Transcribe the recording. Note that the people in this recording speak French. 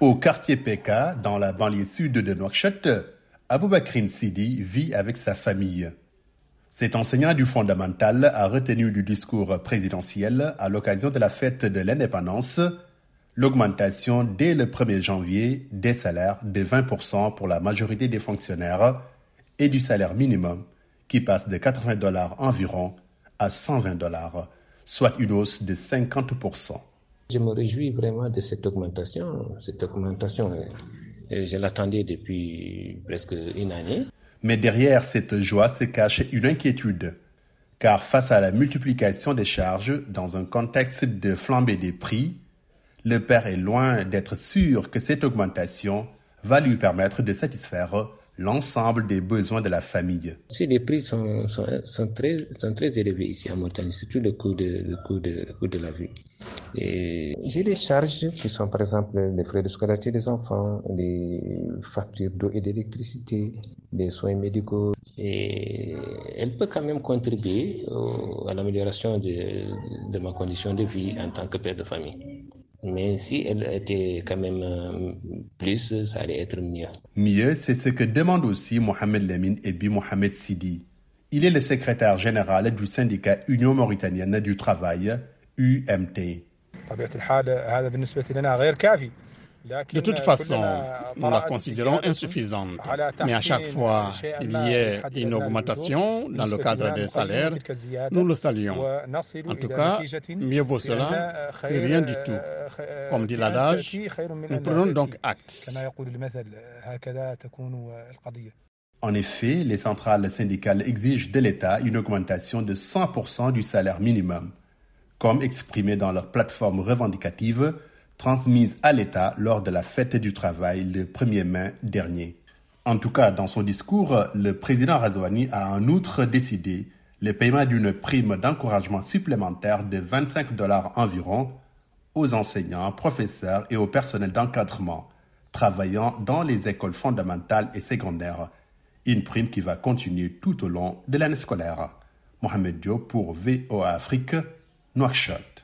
Au quartier PK, dans la banlieue sud de Nouakchott, Aboubakrin Sidi vit avec sa famille. Cet enseignant du fondamental a retenu du discours présidentiel à l'occasion de la fête de l'indépendance l'augmentation dès le 1er janvier des salaires de 20% pour la majorité des fonctionnaires et du salaire minimum qui passe de 80 dollars environ à 120 dollars, soit une hausse de 50%. Je me réjouis vraiment de cette augmentation. Cette augmentation, je l'attendais depuis presque une année. Mais derrière cette joie se cache une inquiétude. Car face à la multiplication des charges dans un contexte de flambée des prix, le père est loin d'être sûr que cette augmentation va lui permettre de satisfaire l'ensemble des besoins de la famille. Si les prix sont, sont, très, sont très élevés ici à Montagne, surtout le coût de, le coût de, le coût de la vie. Et j'ai des charges qui sont par exemple les frais de scolarité des enfants, les factures d'eau et d'électricité, les soins médicaux. Et elle peut quand même contribuer à l'amélioration de, ma condition de vie en tant que père de famille. Mais si elle était quand même euh, plus, ça allait être mieux. Mieux, c'est ce que demande aussi Mohamed Lamine Ebi Mohamed Sidi. Il est le secrétaire général du syndicat Union Mauritanienne du Travail, UMT. De toute façon, nous la considérons insuffisante. Mais à chaque fois qu'il y ait une augmentation dans le cadre des salaires, nous le saluons. En tout cas, mieux vaut cela que rien du tout. Comme dit l'adage, nous prenons donc acte. En effet, les centrales syndicales exigent de l'État une augmentation de 100% du salaire minimum, comme exprimé dans leur plateforme revendicative transmise à l'État lors de la fête du travail le 1er mai dernier. En tout cas, dans son discours, le président Razouani a en outre décidé le paiement d'une prime d'encouragement supplémentaire de 25 dollars environ aux enseignants, professeurs et au personnel d'encadrement travaillant dans les écoles fondamentales et secondaires. Une prime qui va continuer tout au long de l'année scolaire. Mohamed Diop pour VOA Afrique, Nouakchott.